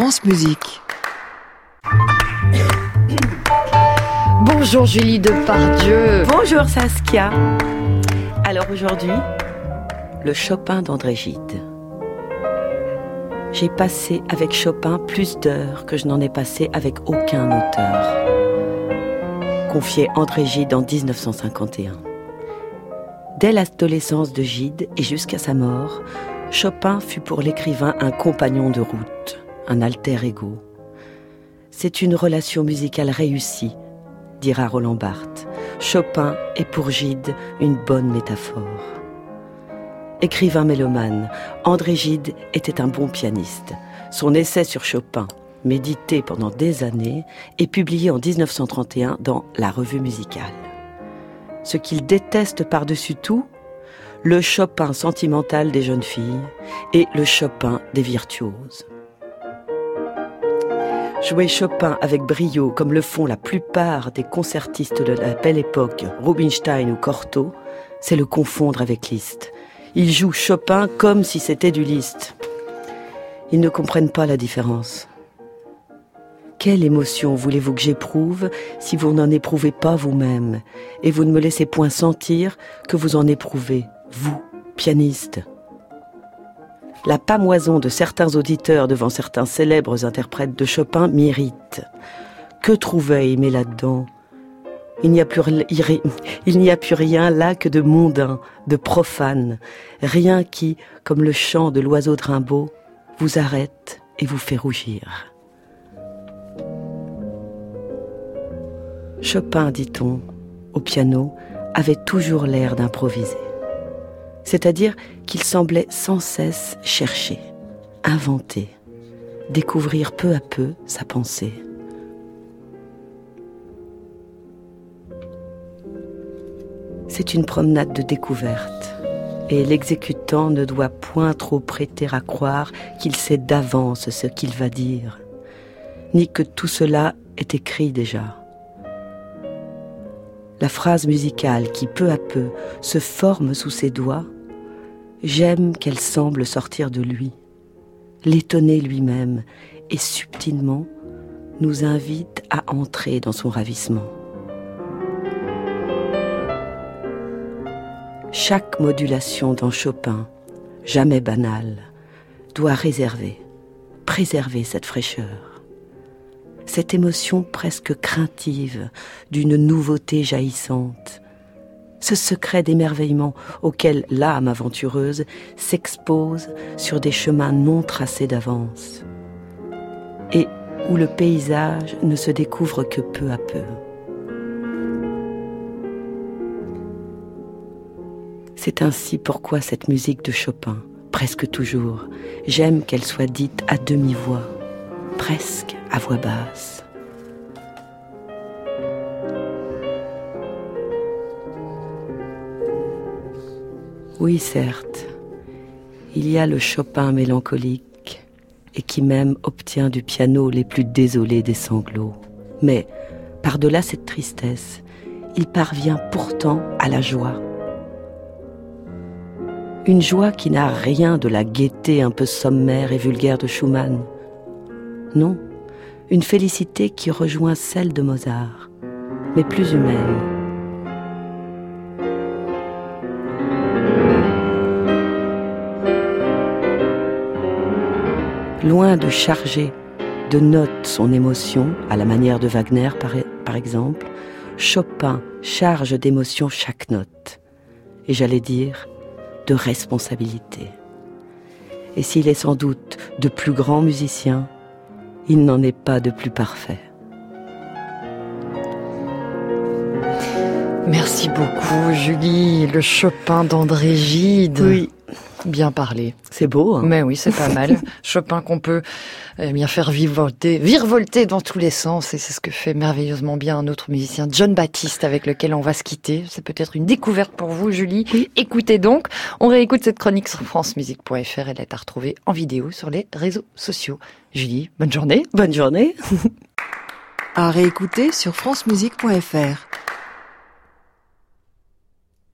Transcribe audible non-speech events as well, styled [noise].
France Musique. Bonjour Julie Depardieu. Bonjour Saskia. Alors aujourd'hui, le Chopin d'André Gide. J'ai passé avec Chopin plus d'heures que je n'en ai passé avec aucun auteur. Confié André Gide en 1951. Dès l'adolescence de Gide et jusqu'à sa mort, Chopin fut pour l'écrivain un compagnon de route, un alter ego. C'est une relation musicale réussie, dira Roland Barthes. Chopin est pour Gide une bonne métaphore. Écrivain mélomane, André Gide était un bon pianiste. Son essai sur Chopin, médité pendant des années, est publié en 1931 dans La Revue musicale. Ce qu'il déteste par-dessus tout, le Chopin sentimental des jeunes filles et le Chopin des virtuoses. Jouer Chopin avec brio, comme le font la plupart des concertistes de la belle époque, Rubinstein ou Cortot, c'est le confondre avec Liszt. Ils jouent Chopin comme si c'était du Liszt. Ils ne comprennent pas la différence. Quelle émotion voulez-vous que j'éprouve si vous n'en éprouvez pas vous-même et vous ne me laissez point sentir que vous en éprouvez, vous, pianiste? La pamoison de certains auditeurs devant certains célèbres interprètes de Chopin m'irrite. Que trouvait aimer là-dedans? Il n'y a plus, il n'y a plus rien là que de mondain, de profane, rien qui, comme le chant de l'oiseau Rimbaud, vous arrête et vous fait rougir. Chopin, dit-on, au piano, avait toujours l'air d'improviser c'est-à-dire qu'il semblait sans cesse chercher, inventer, découvrir peu à peu sa pensée. C'est une promenade de découverte, et l'exécutant ne doit point trop prêter à croire qu'il sait d'avance ce qu'il va dire, ni que tout cela est écrit déjà. La phrase musicale qui peu à peu se forme sous ses doigts J'aime qu'elle semble sortir de lui, l'étonner lui-même, et subtilement nous invite à entrer dans son ravissement. Chaque modulation dans Chopin, jamais banale, doit réserver, préserver cette fraîcheur, cette émotion presque craintive d'une nouveauté jaillissante, ce secret d'émerveillement auquel l'âme aventureuse s'expose sur des chemins non tracés d'avance, et où le paysage ne se découvre que peu à peu. C'est ainsi pourquoi cette musique de Chopin, presque toujours, j'aime qu'elle soit dite à demi-voix, presque à voix basse. Oui, certes, il y a le Chopin mélancolique et qui même obtient du piano les plus désolés des sanglots. Mais, par-delà cette tristesse, il parvient pourtant à la joie. Une joie qui n'a rien de la gaieté un peu sommaire et vulgaire de Schumann. Non, une félicité qui rejoint celle de Mozart, mais plus humaine loin de charger de notes son émotion, à la manière de Wagner par, exemple, Chopin charge d'émotion chaque note, et j'allais dire de responsabilité. Et s'il est sans doute de plus grand musicien, il n'en est pas de plus parfait. Merci beaucoup, Julie. Le Chopin d'André Gide. Oui. Bien parlé. C'est beau. Hein Mais oui, c'est pas mal. [laughs] Chopin qu'on peut eh bien faire virevolter, virevolter dans tous les sens, et c'est ce que fait merveilleusement bien un autre musicien, John Baptiste, avec lequel on va se quitter. C'est peut-être une découverte pour vous, Julie. Écoutez donc. On réécoute cette chronique sur francemusique.fr. Elle est à retrouver en vidéo sur les réseaux sociaux. Julie, bonne journée. Bonne journée. [laughs] à réécouter sur francemusique.fr.